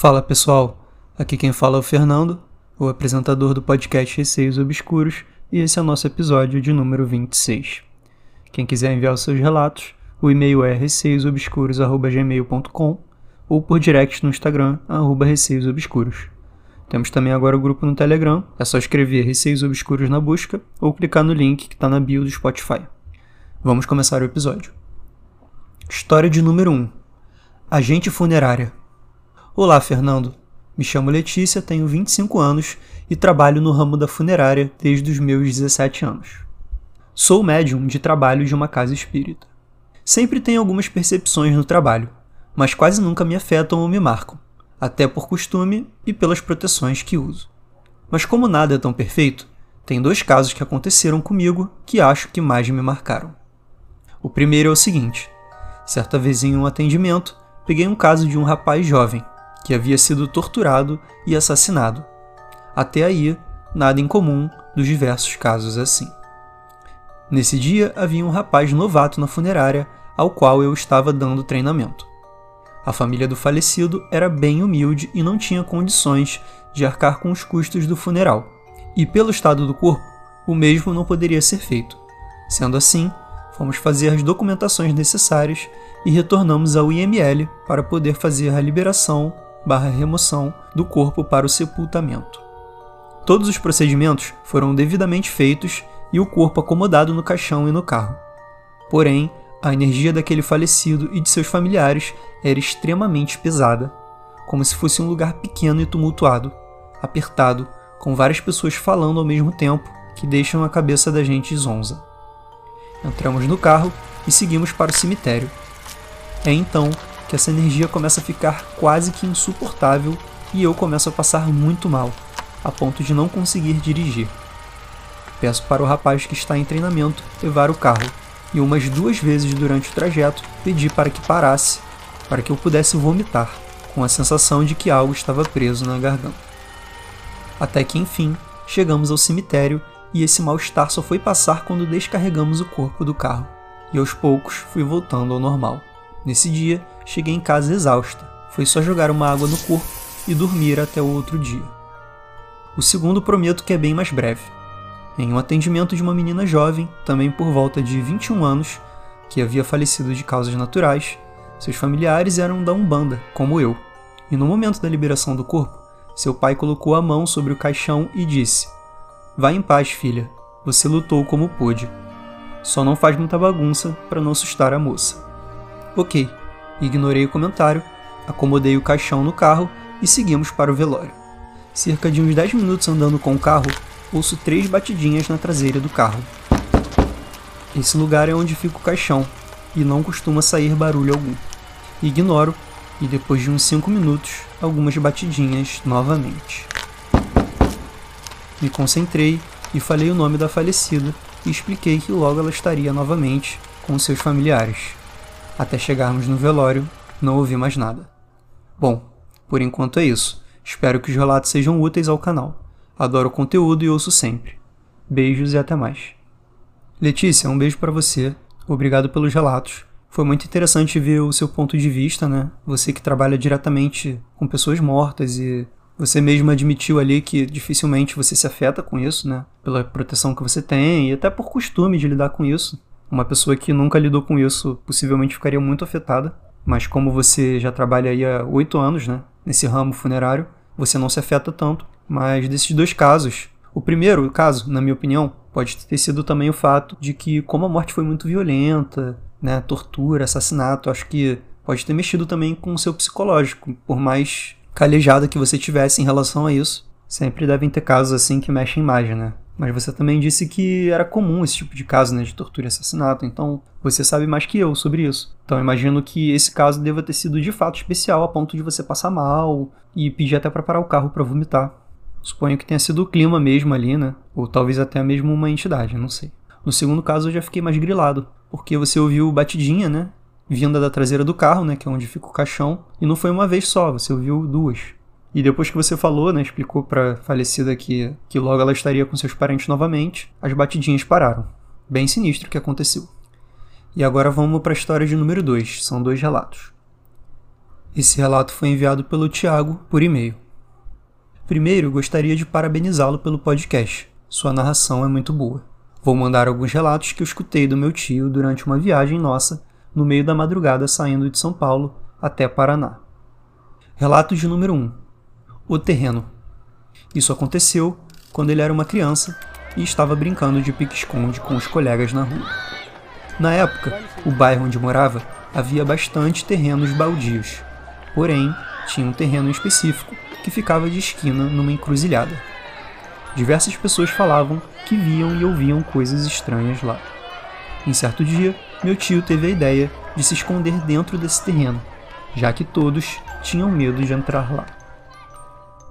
Fala pessoal, aqui quem fala é o Fernando, o apresentador do podcast Receios Obscuros, e esse é o nosso episódio de número 26. Quem quiser enviar os seus relatos, o e-mail é receiosobscuros.gmail.com ou por direct no Instagram, arroba receiosobscuros. Temos também agora o grupo no Telegram, é só escrever Receios Obscuros na busca ou clicar no link que está na bio do Spotify. Vamos começar o episódio. História de número 1 Agente funerária Olá, Fernando. Me chamo Letícia, tenho 25 anos e trabalho no ramo da funerária desde os meus 17 anos. Sou médium de trabalho de uma casa espírita. Sempre tenho algumas percepções no trabalho, mas quase nunca me afetam ou me marcam, até por costume e pelas proteções que uso. Mas como nada é tão perfeito, tem dois casos que aconteceram comigo que acho que mais me marcaram. O primeiro é o seguinte: certa vez em um atendimento, peguei um caso de um rapaz jovem que havia sido torturado e assassinado. Até aí, nada incomum dos diversos casos assim. Nesse dia havia um rapaz novato na funerária ao qual eu estava dando treinamento. A família do falecido era bem humilde e não tinha condições de arcar com os custos do funeral, e pelo estado do corpo, o mesmo não poderia ser feito. Sendo assim, fomos fazer as documentações necessárias e retornamos ao IML para poder fazer a liberação barra remoção do corpo para o sepultamento. Todos os procedimentos foram devidamente feitos e o corpo acomodado no caixão e no carro. Porém, a energia daquele falecido e de seus familiares era extremamente pesada, como se fosse um lugar pequeno e tumultuado, apertado, com várias pessoas falando ao mesmo tempo que deixam a cabeça da gente zonza. Entramos no carro e seguimos para o cemitério. É então que essa energia começa a ficar quase que insuportável e eu começo a passar muito mal, a ponto de não conseguir dirigir. Peço para o rapaz que está em treinamento levar o carro, e umas duas vezes durante o trajeto pedi para que parasse, para que eu pudesse vomitar, com a sensação de que algo estava preso na garganta. Até que enfim chegamos ao cemitério e esse mal-estar só foi passar quando descarregamos o corpo do carro, e aos poucos fui voltando ao normal. Nesse dia, cheguei em casa exausta. Foi só jogar uma água no corpo e dormir até o outro dia. O segundo prometo que é bem mais breve. Em um atendimento de uma menina jovem, também por volta de 21 anos, que havia falecido de causas naturais, seus familiares eram da Umbanda, como eu. E no momento da liberação do corpo, seu pai colocou a mão sobre o caixão e disse: Vá em paz, filha. Você lutou como pôde. Só não faz muita bagunça para não assustar a moça. Ok, ignorei o comentário, acomodei o caixão no carro e seguimos para o velório. Cerca de uns 10 minutos andando com o carro, ouço três batidinhas na traseira do carro. Esse lugar é onde fica o caixão e não costuma sair barulho algum. Ignoro e depois de uns 5 minutos, algumas batidinhas novamente. Me concentrei e falei o nome da falecida e expliquei que logo ela estaria novamente com seus familiares. Até chegarmos no velório, não ouvi mais nada. Bom, por enquanto é isso. Espero que os relatos sejam úteis ao canal. Adoro o conteúdo e ouço sempre. Beijos e até mais. Letícia, um beijo para você. Obrigado pelos relatos. Foi muito interessante ver o seu ponto de vista, né? Você que trabalha diretamente com pessoas mortas e você mesmo admitiu ali que dificilmente você se afeta com isso, né? Pela proteção que você tem e até por costume de lidar com isso. Uma pessoa que nunca lidou com isso possivelmente ficaria muito afetada, mas como você já trabalha aí há oito anos, né, nesse ramo funerário, você não se afeta tanto. Mas desses dois casos, o primeiro caso, na minha opinião, pode ter sido também o fato de que, como a morte foi muito violenta, né, tortura, assassinato, acho que pode ter mexido também com o seu psicológico, por mais calejada que você tivesse em relação a isso. Sempre devem ter casos assim que mexem mais, né? Mas você também disse que era comum esse tipo de caso, né, de tortura e assassinato, então você sabe mais que eu sobre isso. Então imagino que esse caso deva ter sido de fato especial a ponto de você passar mal e pedir até para parar o carro para vomitar. Suponho que tenha sido o clima mesmo ali, né? Ou talvez até mesmo uma entidade, não sei. No segundo caso eu já fiquei mais grilado, porque você ouviu batidinha, né? Vinda da traseira do carro, né, que é onde fica o caixão, e não foi uma vez só, você ouviu duas. E depois que você falou, né, explicou para falecida que, que logo ela estaria com seus parentes novamente, as batidinhas pararam. Bem sinistro o que aconteceu. E agora vamos para a história de número 2, são dois relatos. Esse relato foi enviado pelo Tiago por e-mail. Primeiro, gostaria de parabenizá-lo pelo podcast. Sua narração é muito boa. Vou mandar alguns relatos que eu escutei do meu tio durante uma viagem nossa, no meio da madrugada saindo de São Paulo até Paraná. Relato de número 1. O terreno. Isso aconteceu quando ele era uma criança e estava brincando de pique-esconde com os colegas na rua. Na época, o bairro onde morava havia bastante terrenos baldios, porém tinha um terreno específico que ficava de esquina numa encruzilhada. Diversas pessoas falavam que viam e ouviam coisas estranhas lá. Em certo dia, meu tio teve a ideia de se esconder dentro desse terreno, já que todos tinham medo de entrar lá.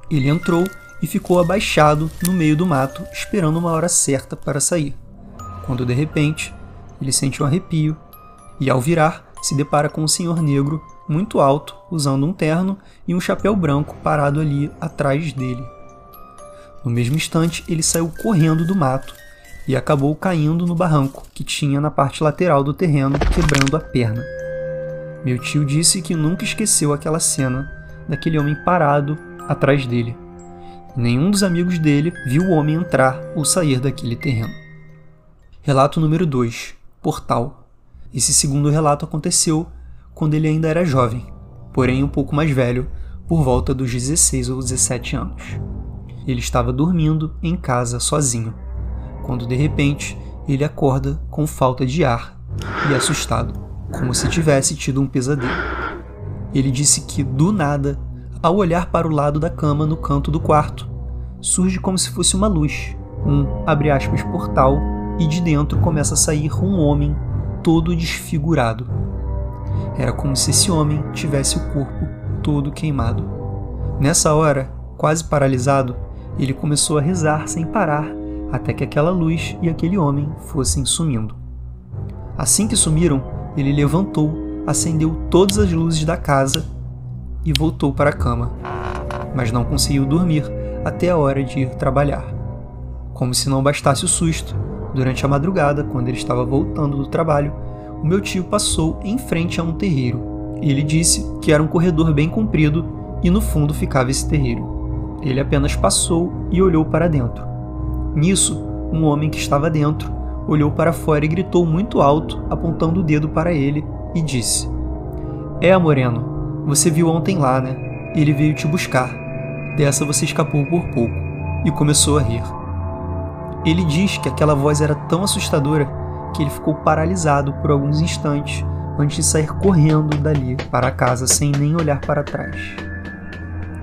Ele entrou e ficou abaixado no meio do mato, esperando uma hora certa para sair. Quando de repente, ele sente um arrepio e, ao virar, se depara com um senhor negro muito alto, usando um terno e um chapéu branco parado ali atrás dele. No mesmo instante, ele saiu correndo do mato e acabou caindo no barranco que tinha na parte lateral do terreno, quebrando a perna. Meu tio disse que nunca esqueceu aquela cena daquele homem parado atrás dele. Nenhum dos amigos dele viu o homem entrar ou sair daquele terreno. Relato número 2 Portal. Esse segundo relato aconteceu quando ele ainda era jovem, porém um pouco mais velho, por volta dos 16 ou 17 anos. Ele estava dormindo em casa sozinho, quando de repente ele acorda com falta de ar e assustado, como se tivesse tido um pesadelo. Ele disse que do nada, ao olhar para o lado da cama no canto do quarto, surge como se fosse uma luz, um abre aspas portal, e de dentro começa a sair um homem todo desfigurado. Era como se esse homem tivesse o corpo todo queimado. Nessa hora, quase paralisado, ele começou a rezar sem parar até que aquela luz e aquele homem fossem sumindo. Assim que sumiram, ele levantou, acendeu todas as luzes da casa e voltou para a cama, mas não conseguiu dormir até a hora de ir trabalhar. Como se não bastasse o susto, durante a madrugada, quando ele estava voltando do trabalho, o meu tio passou em frente a um terreiro. Ele disse que era um corredor bem comprido e no fundo ficava esse terreiro. Ele apenas passou e olhou para dentro. Nisso, um homem que estava dentro olhou para fora e gritou muito alto, apontando o dedo para ele, e disse: É, Moreno, você viu ontem lá, né? Ele veio te buscar. Dessa você escapou por pouco. E começou a rir. Ele diz que aquela voz era tão assustadora que ele ficou paralisado por alguns instantes antes de sair correndo dali para casa sem nem olhar para trás.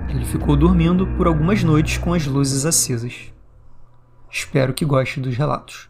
Ele ficou dormindo por algumas noites com as luzes acesas. Espero que goste dos relatos.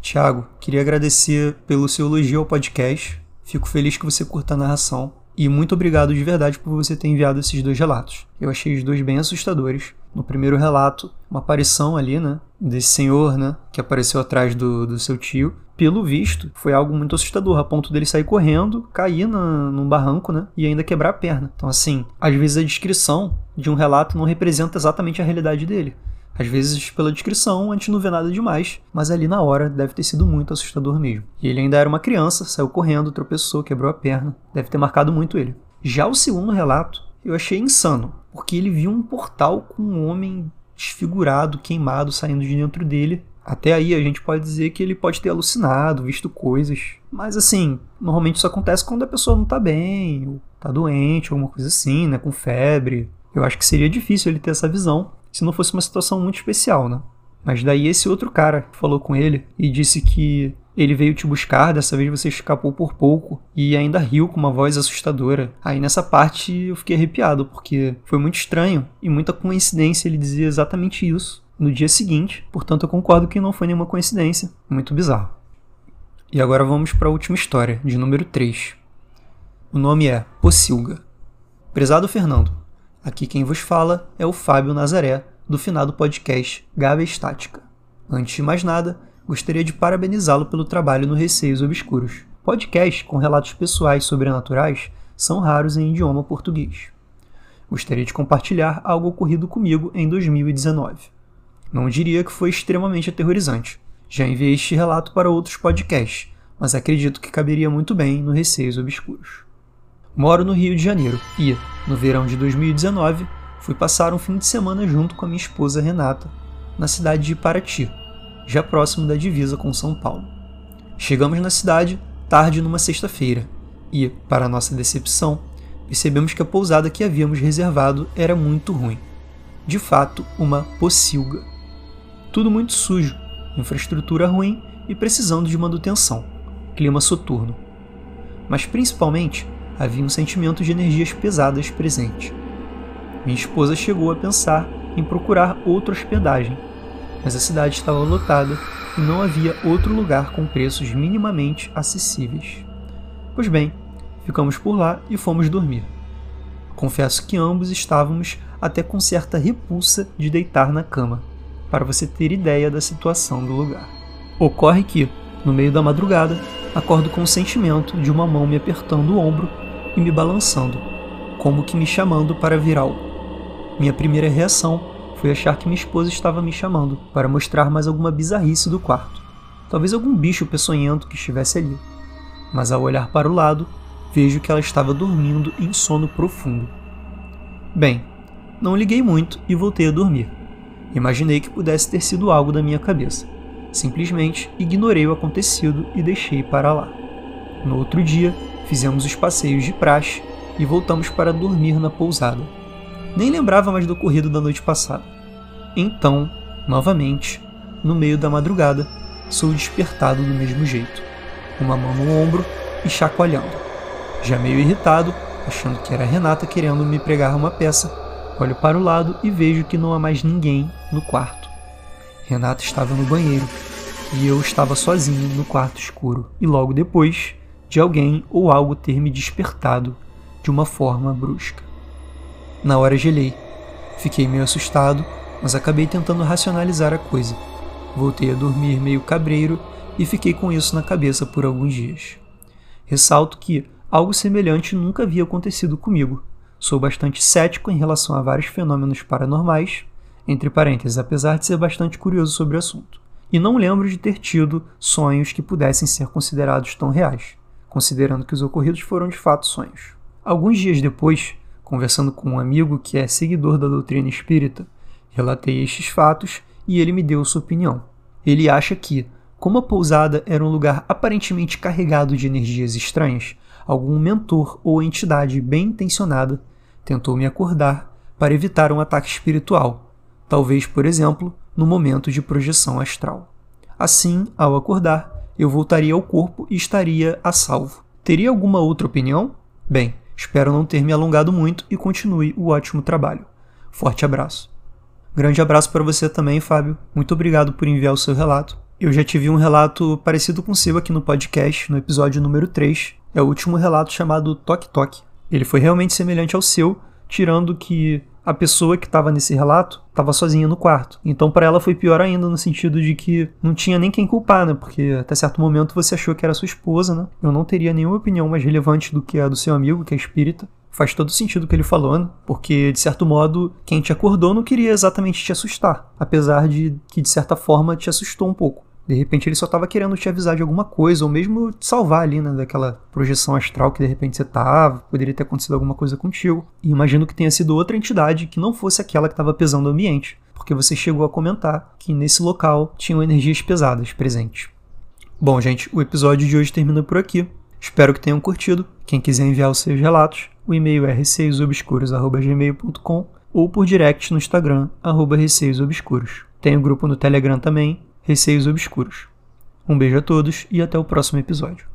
Tiago, queria agradecer pelo seu elogio ao podcast. Fico feliz que você curta a narração. E muito obrigado de verdade por você ter enviado esses dois relatos. Eu achei os dois bem assustadores. No primeiro relato, uma aparição ali, né? Desse senhor, né? Que apareceu atrás do, do seu tio. Pelo visto, foi algo muito assustador, a ponto dele sair correndo, cair na, num barranco, né? E ainda quebrar a perna. Então, assim, às vezes a descrição de um relato não representa exatamente a realidade dele. Às vezes, pela descrição, a gente não vê nada demais, mas ali na hora deve ter sido muito assustador mesmo. E ele ainda era uma criança, saiu correndo, tropeçou, quebrou a perna. Deve ter marcado muito ele. Já o segundo relato, eu achei insano, porque ele viu um portal com um homem desfigurado, queimado, saindo de dentro dele. Até aí a gente pode dizer que ele pode ter alucinado, visto coisas. Mas assim, normalmente isso acontece quando a pessoa não tá bem, ou tá doente, alguma coisa assim, né? Com febre. Eu acho que seria difícil ele ter essa visão se não fosse uma situação muito especial, né? Mas daí esse outro cara falou com ele e disse que ele veio te buscar, dessa vez você escapou por pouco e ainda riu com uma voz assustadora. Aí nessa parte eu fiquei arrepiado porque foi muito estranho e muita coincidência ele dizer exatamente isso no dia seguinte. Portanto, eu concordo que não foi nenhuma coincidência. Muito bizarro. E agora vamos para a última história, de número 3. O nome é Pocilga. Prezado Fernando, Aqui quem vos fala é o Fábio Nazaré, do finado podcast Gávea Estática. Antes de mais nada, gostaria de parabenizá-lo pelo trabalho no Receios Obscuros. Podcasts com relatos pessoais sobrenaturais são raros em idioma português. Gostaria de compartilhar algo ocorrido comigo em 2019. Não diria que foi extremamente aterrorizante. Já enviei este relato para outros podcasts, mas acredito que caberia muito bem no Receios Obscuros. Moro no Rio de Janeiro e, no verão de 2019, fui passar um fim de semana junto com a minha esposa Renata, na cidade de Paraty, já próximo da divisa com São Paulo. Chegamos na cidade tarde numa sexta-feira e, para nossa decepção, percebemos que a pousada que havíamos reservado era muito ruim. De fato, uma pocilga. Tudo muito sujo, infraestrutura ruim e precisando de manutenção, clima soturno. Mas principalmente, havia um sentimento de energias pesadas presente. Minha esposa chegou a pensar em procurar outra hospedagem, mas a cidade estava lotada e não havia outro lugar com preços minimamente acessíveis. Pois bem, ficamos por lá e fomos dormir. Confesso que ambos estávamos até com certa repulsa de deitar na cama, para você ter ideia da situação do lugar. Ocorre que, no meio da madrugada, acordo com o sentimento de uma mão me apertando o ombro e me balançando, como que me chamando para vir algo. Minha primeira reação foi achar que minha esposa estava me chamando para mostrar mais alguma bizarrice do quarto. Talvez algum bicho peçonhento que estivesse ali. Mas ao olhar para o lado, vejo que ela estava dormindo em sono profundo. Bem, não liguei muito e voltei a dormir. Imaginei que pudesse ter sido algo da minha cabeça. Simplesmente ignorei o acontecido e deixei para lá. No outro dia, fizemos os passeios de praxe e voltamos para dormir na pousada. Nem lembrava mais do ocorrido da noite passada. Então, novamente, no meio da madrugada, sou despertado do mesmo jeito, uma mão no ombro e chacoalhando. Já meio irritado, achando que era Renata querendo me pregar uma peça, olho para o lado e vejo que não há mais ninguém no quarto. Renata estava no banheiro e eu estava sozinho no quarto escuro, e logo depois de alguém ou algo ter me despertado de uma forma brusca. Na hora gelei. Fiquei meio assustado, mas acabei tentando racionalizar a coisa. Voltei a dormir meio cabreiro e fiquei com isso na cabeça por alguns dias. Ressalto que algo semelhante nunca havia acontecido comigo. Sou bastante cético em relação a vários fenômenos paranormais, entre parênteses, apesar de ser bastante curioso sobre o assunto. E não lembro de ter tido sonhos que pudessem ser considerados tão reais, considerando que os ocorridos foram de fato sonhos. Alguns dias depois, conversando com um amigo que é seguidor da doutrina espírita, relatei estes fatos e ele me deu sua opinião. Ele acha que, como a pousada era um lugar aparentemente carregado de energias estranhas, algum mentor ou entidade bem intencionada tentou me acordar para evitar um ataque espiritual, talvez, por exemplo, no momento de projeção astral. Assim, ao acordar, eu voltaria ao corpo e estaria a salvo. Teria alguma outra opinião? Bem, espero não ter me alongado muito e continue o ótimo trabalho. Forte abraço. Grande abraço para você também, Fábio. Muito obrigado por enviar o seu relato. Eu já tive um relato parecido com o seu aqui no podcast, no episódio número 3. É o último relato chamado Toque Toque. Ele foi realmente semelhante ao seu, tirando que a pessoa que estava nesse relato estava sozinha no quarto. Então para ela foi pior ainda no sentido de que não tinha nem quem culpar, né? Porque até certo momento você achou que era sua esposa, né? Eu não teria nenhuma opinião mais relevante do que a do seu amigo, que é espírita. Faz todo sentido o que ele falou, né? Porque, de certo modo, quem te acordou não queria exatamente te assustar, apesar de que, de certa forma, te assustou um pouco. De repente ele só estava querendo te avisar de alguma coisa, ou mesmo te salvar ali, né, daquela projeção astral que de repente você tava, poderia ter acontecido alguma coisa contigo. E imagino que tenha sido outra entidade que não fosse aquela que estava pesando o ambiente, porque você chegou a comentar que nesse local tinham energias pesadas presentes. Bom, gente, o episódio de hoje termina por aqui. Espero que tenham curtido. Quem quiser enviar os seus relatos, o e-mail é receiosobscuros.gmail.com ou por direct no Instagram, receiosobscuros. Tem o um grupo no Telegram também, Receios Obscuros. Um beijo a todos e até o próximo episódio.